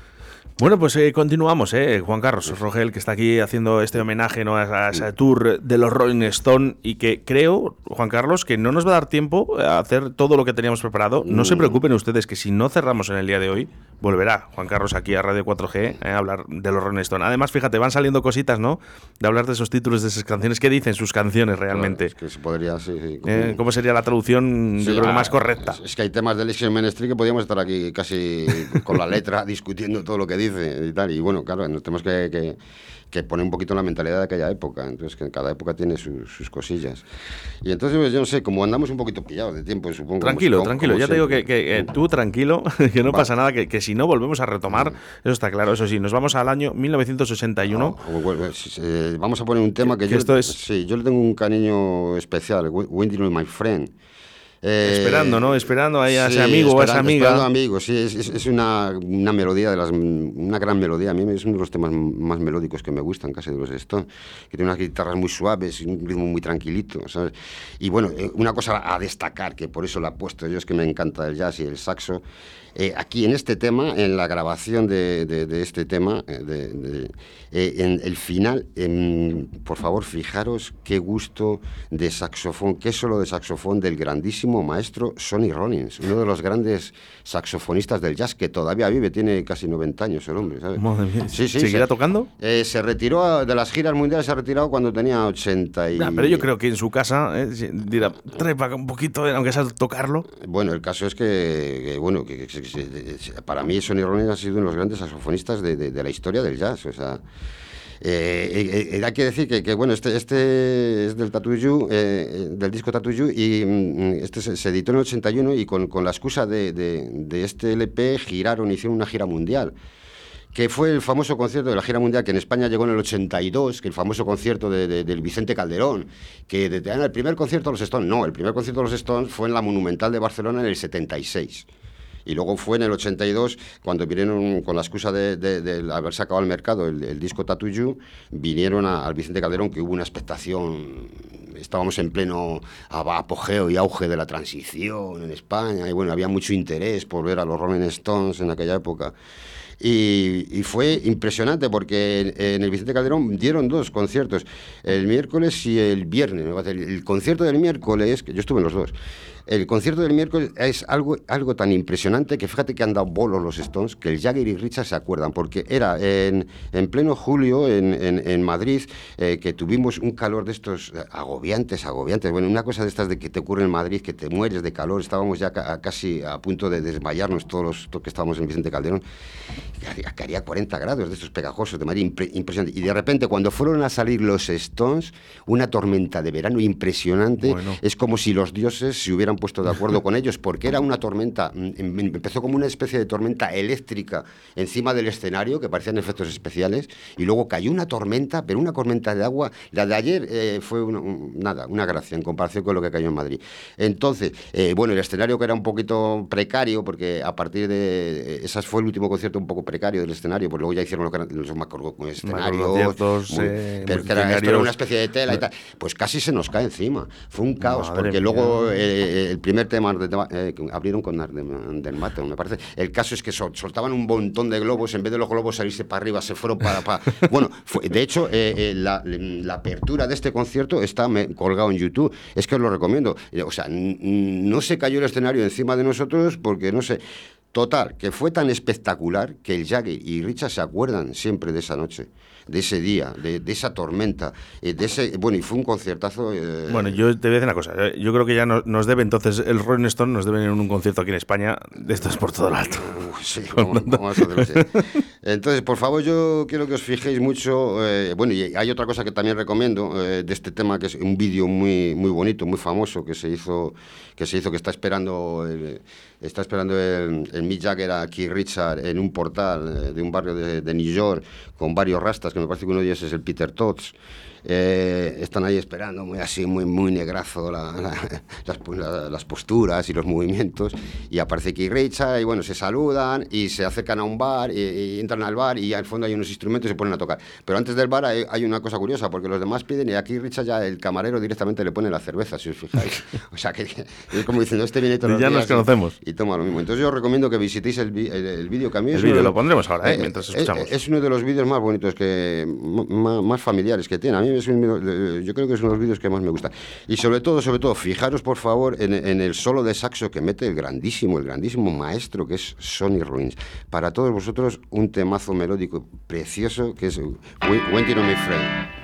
Bueno, pues eh, continuamos, ¿eh? Juan Carlos Rogel, que está aquí haciendo este homenaje ¿no? a, ese tour de los Rolling Stone y que creo, Juan Carlos, que no nos va a dar tiempo a hacer todo lo que teníamos preparado. No Mm. se preocupen ustedes que si no cerramos en el día de hoy, volverá Juan Carlos aquí a Radio 4G eh, a hablar de los Rolling Stone. Además, fíjate, van saliendo cositas, ¿no? De hablar de esos títulos, de esas canciones. ¿Qué dicen sus canciones realmente? Claro, es que se podría, sí, sí, Eh, ¿Cómo sería la traducción, Sí, yo creo ah, más correcta? Es, es que hay temas del Ixen Menestri que podríamos estar aquí casi con la letra discutiendo todo lo que dice y tal. Y bueno, claro, nos tenemos que, que- que poner un poquito la mentalidad de aquella época. Entonces, que cada época tiene sus- sus cosillas. Y entonces, pues, yo no sé, como andamos un poquito pillados de tiempo, supongo. Tranquilo, como- tranquilo. como Ya te digo que, siempre. que, eh, tú tranquilo, que no Va. pasa nada, que, que si no volvemos a retomar, eso está claro. Eso sí, nos vamos al año 1961. Ah, bueno, sí, eh, vamos a poner un tema que, yo, esto es- sí, yo le tengo un cariño especial, Wi- Windy My Friend. Eh, Esperando, ¿no? Esperando ahí a ese sí, amigo o a esa amiga. esperando amigos, sí, es, es- es una, una melodía, de las, una gran melodía. A mí es uno de los temas más melódicos que me gustan, casi de los Stones, que tiene unas guitarras muy suaves y un ritmo muy tranquilito, ¿sabes? Y bueno, eh, una cosa a destacar, que por eso la he puesto yo, es que me encanta el jazz y el saxo. Eh, aquí en este tema, en la grabación de, de- de este tema, eh, de- de- eh, en el final, em, por favor, fijaros qué gusto de saxofón, qué solo de saxofón del grandísimo maestro Sonny Rollins, uno de los grandes saxofonistas del jazz que todavía vive, tiene casi 90 años el hombre, ¿sabes? Madre mía. Sí, sí, ¿Seguirá se- tocando? Eh, se retiró a- de las giras mundiales, se ha retirado cuando tenía 80 y... Pero yo creo que en su casa dirá, acá un poquito, aunque sea tocarlo. Bueno, el caso es que, que, bueno, que- para mí Sonny Rollins ha sido uno de los grandes saxofonistas de, de- de la historia del jazz. O sea, eh, eh, eh, hay que decir que, que, bueno, este, este es del Tattoo You, eh, eh, del disco Tattoo You, y mm, este se, se editó en el 81 y con, con la excusa de, de- de este LP giraron, hicieron una gira mundial que fue el famoso concierto de la gira mundial que en España llegó en el 82, que el famoso concierto de, de- del Vicente Calderón, que de, el primer concierto de los Stones, no, el primer concierto de los Stones fue en la Monumental de Barcelona en el 76. Y luego fue en el 82, cuando vinieron con la excusa de, de- de haber sacado al mercado el, disco Tattoo You, vinieron al Vicente Calderón, que hubo una expectación, estábamos en pleno ap- apogeo y auge de la transición en España, y bueno, había mucho interés por ver a los Rolling Stones en aquella época. Y, y fue impresionante porque en, en el Vicente Calderón dieron dos conciertos, el miércoles y el viernes. El, el concierto del miércoles, que yo estuve en los dos, el concierto del miércoles es algo, algo tan impresionante que fíjate que han dado bolos los Stones, que el Jagger y Richard se acuerdan, porque era en, en pleno julio en, en- Madrid eh, que tuvimos un calor de estos eh, agobiantes, agobiantes. Bueno, una cosa de estas de que te ocurre en Madrid, que te mueres de calor, estábamos ya ca- casi a punto de desmayarnos todos los todos que estábamos en Vicente Calderón. que haría, que haría 40 grados de estos pegajosos de Madrid, impre- impresionante. Y de repente, cuando fueron a salir los Stones, una tormenta de verano impresionante, Bueno. es como si los dioses se hubieran puesto de acuerdo con ellos, porque era una tormenta, mm, em- empezó como una especie de tormenta eléctrica encima del escenario, que parecían efectos especiales, y luego cayó una tormenta, pero una tormenta de agua. La de ayer eh, fue una- un- nada, una gracia en comparación con lo que cayó en Madrid. Entonces, eh, bueno, el escenario que era un poquito precario, porque a partir de. Esas fue el último concierto un poco precario del escenario, pues luego ya hicieron lo que eran los macro escenarios. Muy- eh, pero que era, esto era una especie de tela y tal. Pues casi se nos cae encima. Fue un caos, Madre porque mía. luego eh, el primer tema de- eh, que abrieron con del Mate, me parece. El caso es que sol- soltaban un montón de globos, en vez de los globos salirse para arriba, se fueron para. para- bueno, fue- de hecho, eh, eh, la, la apertura de este concierto está me- colgado en YouTube. Es que os lo recomiendo. Eh, O sea, no se cayó el escenario encima de nosotros porque no sé. Total, que fue tan espectacular que el Jagger y Richard se acuerdan siempre de esa noche, de ese día, de, de esa tormenta, eh, de ese. Bueno, y fue un conciertazo. eh, Bueno, yo te voy a decir una cosa. eh, Yo creo que ya no- nos debe entonces el Rolling Stone, nos deben en un concierto aquí en España. De esto es por todo lo alto. Uf, sí, vamos, vamos a hacerlo. Entonces, por favor, yo quiero que os fijéis mucho. eh, bueno, y hay otra cosa que también recomiendo eh, de este tema, que es un vídeo muy, muy bonito, muy famoso, que se hizo, que se hizo, que está esperando, el, está esperando el, el Mick Jagger a Keith Richard en un portal eh, de un barrio de, de New York con varios rastas, que me parece que uno de ellos es el Peter Tots. Eh, están ahí esperando, muy así, muy, muy negrazo la- la- las, la- las posturas y los movimientos. Y aparece Keith Richard y bueno, se saludan y se acercan a un bar y, y entran al bar y al fondo hay unos instrumentos y se ponen a tocar. Pero antes del bar hay, hay una cosa curiosa, porque los demás piden y a Keith Richard ya el camarero directamente le pone la cerveza, si os fijáis. O sea que es como diciendo, este viene todos los Ya nos días y- conocemos. Y, toma lo mismo. Entonces yo os recomiendo que visitéis el, el, el vídeo que a mí El es vídeo lo pondremos ahora, ¿eh? eh, mientras escuchamos. Es uno de los vídeos más bonitos que más, familiares que tiene. A mí es un eh, yo creo que es uno de los vídeos que más me gusta. Y sobre todo, sobre todo, fijaros por favor en, en el solo de saxo que mete el grandísimo, el grandísimo maestro que es Sonny Rollins. Para todos vosotros un temazo melódico precioso que es Waiting on My Friend.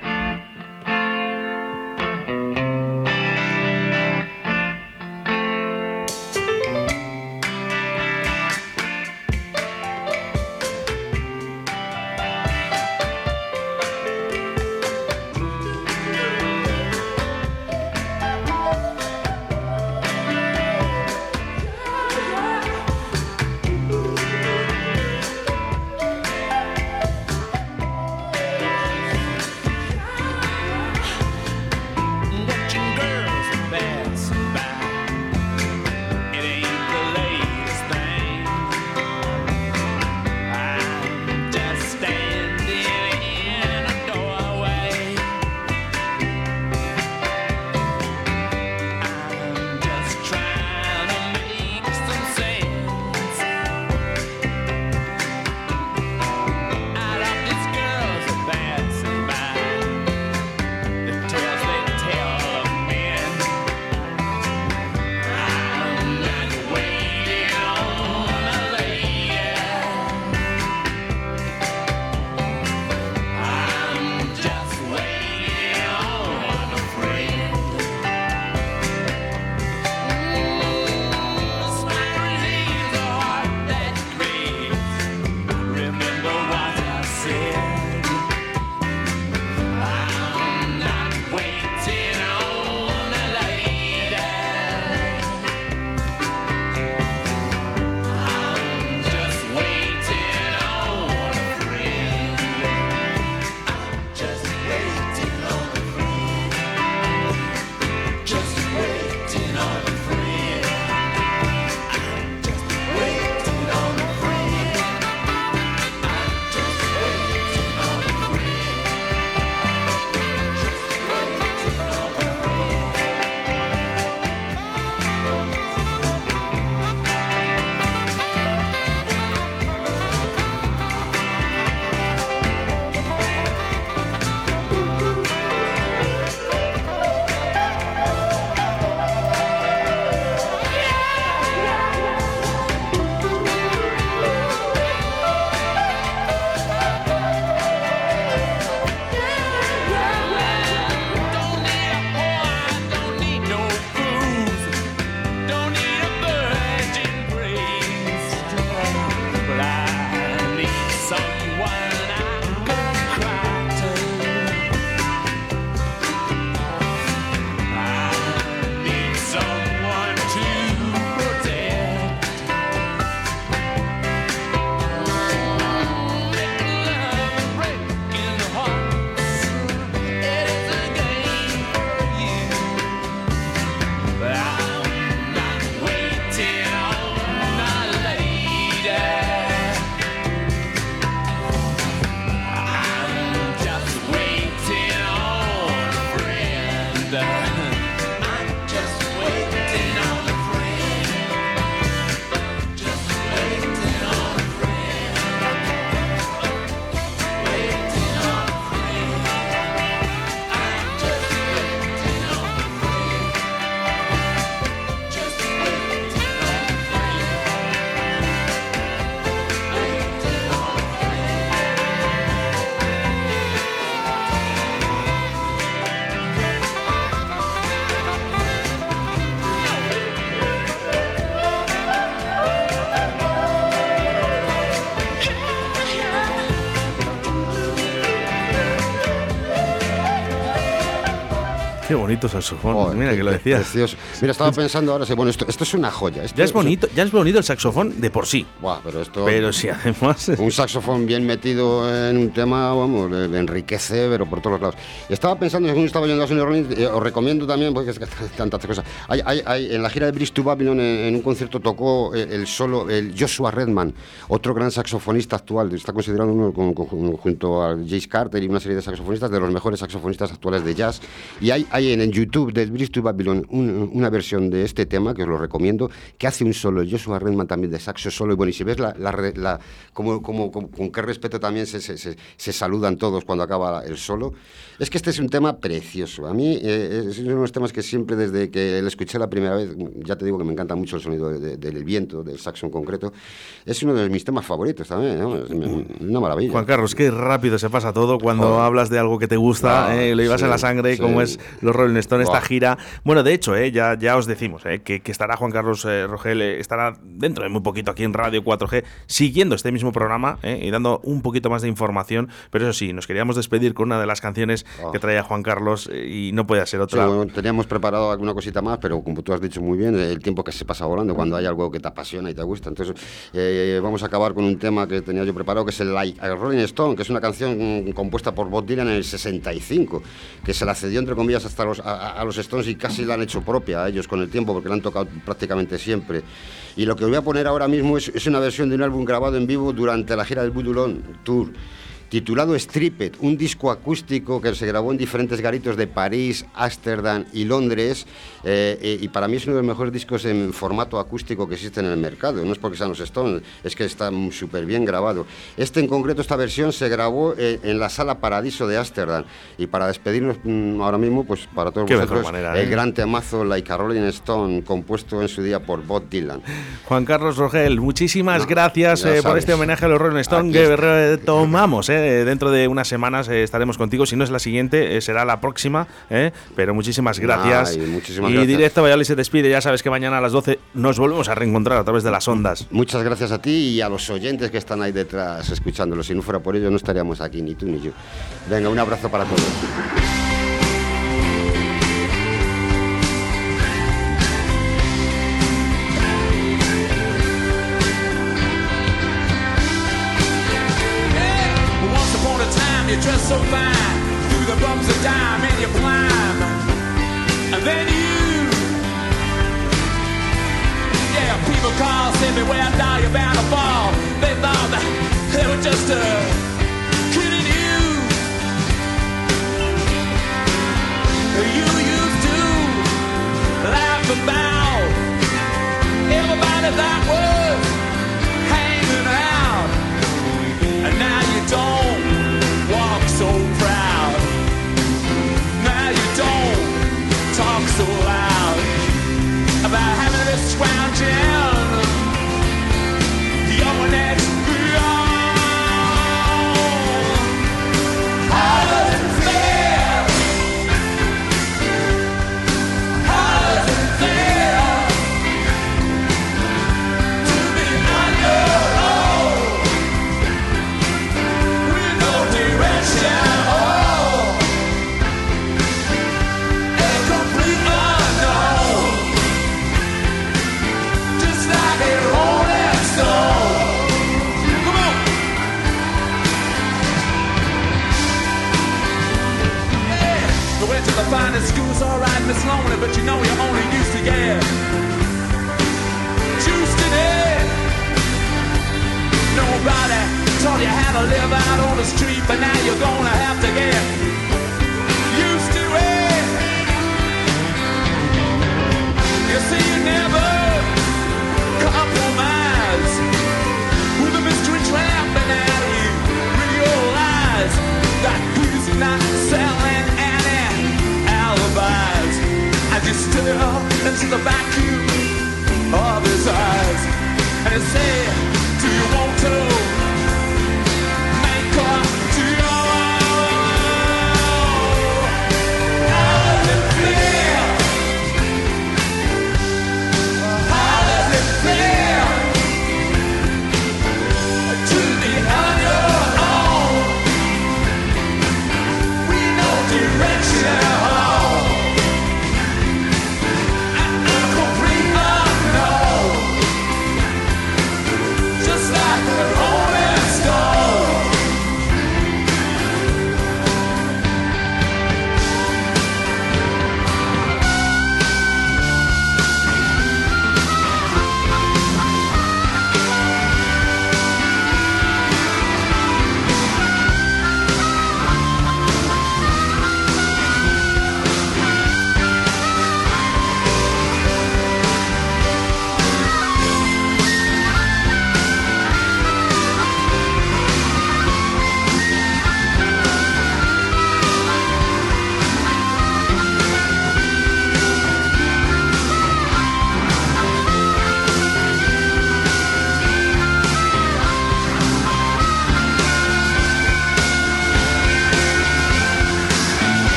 Bonito saxofón. Joder, Mira que lo decías. Precioso. Mira, estaba pensando ahora, sí, bueno, esto, esto es una joya. Esto Ya es bonito, ya es bonito el saxofón de por sí. Buah, pero esto. Pero si además. Un saxofón bien metido en un tema, vamos, le, enriquece, pero por todos los lados. Estaba pensando, según estaba yendo a Sonny Rollins, eh, os recomiendo también, porque es que tantas cosas. Hay, hay- hay- en la gira de Bridge to Babylon, en, en un concierto tocó el, el solo, el Joshua Redman, otro gran saxofonista actual. Está considerado uno, con- con- junto a Jace Carter y una serie de saxofonistas, de los mejores saxofonistas actuales de jazz. Y hay, hay en, el YouTube del Bridge to Babylon un- una versión de este tema, que os lo recomiendo, que hace un solo, Joshua Redman también de saxo solo. Y bueno, y si ves la, la, la- como, como- como- con qué respeto también se, se- se- se saludan todos cuando acaba el solo, es que este es un tema precioso. A mí eh, es uno de los temas que siempre desde que lo escuché la primera vez, ya te digo que me encanta mucho el sonido de- de- del viento, del saxo en concreto, es uno de mis temas favoritos también, ¿no? es una maravilla. Juan Carlos, qué rápido se pasa todo cuando Joder. hablas de algo que te gusta, Ah, eh, lo llevas sí, en la sangre, sí. como es los Rolling Stones, esta Buah. gira. Bueno, de hecho, eh, ya, ya os decimos eh, que, que estará Juan Carlos eh, Rogel, eh, estará dentro de muy poquito aquí en Radio 4G, siguiendo este mismo programa eh, y dando un poquito más de información. Pero eso sí, nos queríamos despedir con una de las canciones Ah. que traía Juan Carlos eh, y no puede ser Sí, otra. bueno, teníamos preparado alguna cosita más, pero como tú has dicho muy bien, el tiempo que se pasa volando cuando hay algo que te apasiona y te gusta. Entonces, vamos a acabar con un tema que tenía yo preparado, que es el Like a Rolling Stone, que es una canción mm, compuesta por Bob Dylan en el 65, que se la cedió, entre comillas, hasta a, los Stones y casi la han hecho propia a ellos con el tiempo, porque la han tocado prácticamente siempre. Y lo que voy a poner ahora mismo es, es una versión de un álbum grabado en vivo durante la gira del Budulón Tour titulado Stripped, un disco acústico que se grabó en diferentes garitos de París, Ámsterdam y Londres, eh, eh, y para mí es uno de los mejores discos en formato acústico que existen en el mercado. No es porque sean los Stones, es que está súper bien grabado. Este en concreto, esta versión se grabó eh, en la sala Paradiso de Ámsterdam. Y para despedirnos mm, ahora mismo, pues para todos Qué vosotros, manera, el ¿eh? gran temazo Like a Rolling Stone, compuesto en su día por Bob Dylan. Juan Carlos Rogel, muchísimas No, gracias eh, por este homenaje a los Rolling Stone Aquí que retomamos. eh, dentro de unas semanas eh, estaremos contigo. Si no es la siguiente, eh, será la próxima. eh, pero muchísimas gracias. Ay, muchísimas y gracias. directo Valladolid se despide. Ya sabes que mañana a las 12 nos volvemos a reencontrar a través de las ondas. Muchas gracias a ti y a los oyentes que están ahí detrás escuchándolo. Si no fuera por ello, no estaríamos aquí, ni tú ni yo. Venga, un abrazo para todos.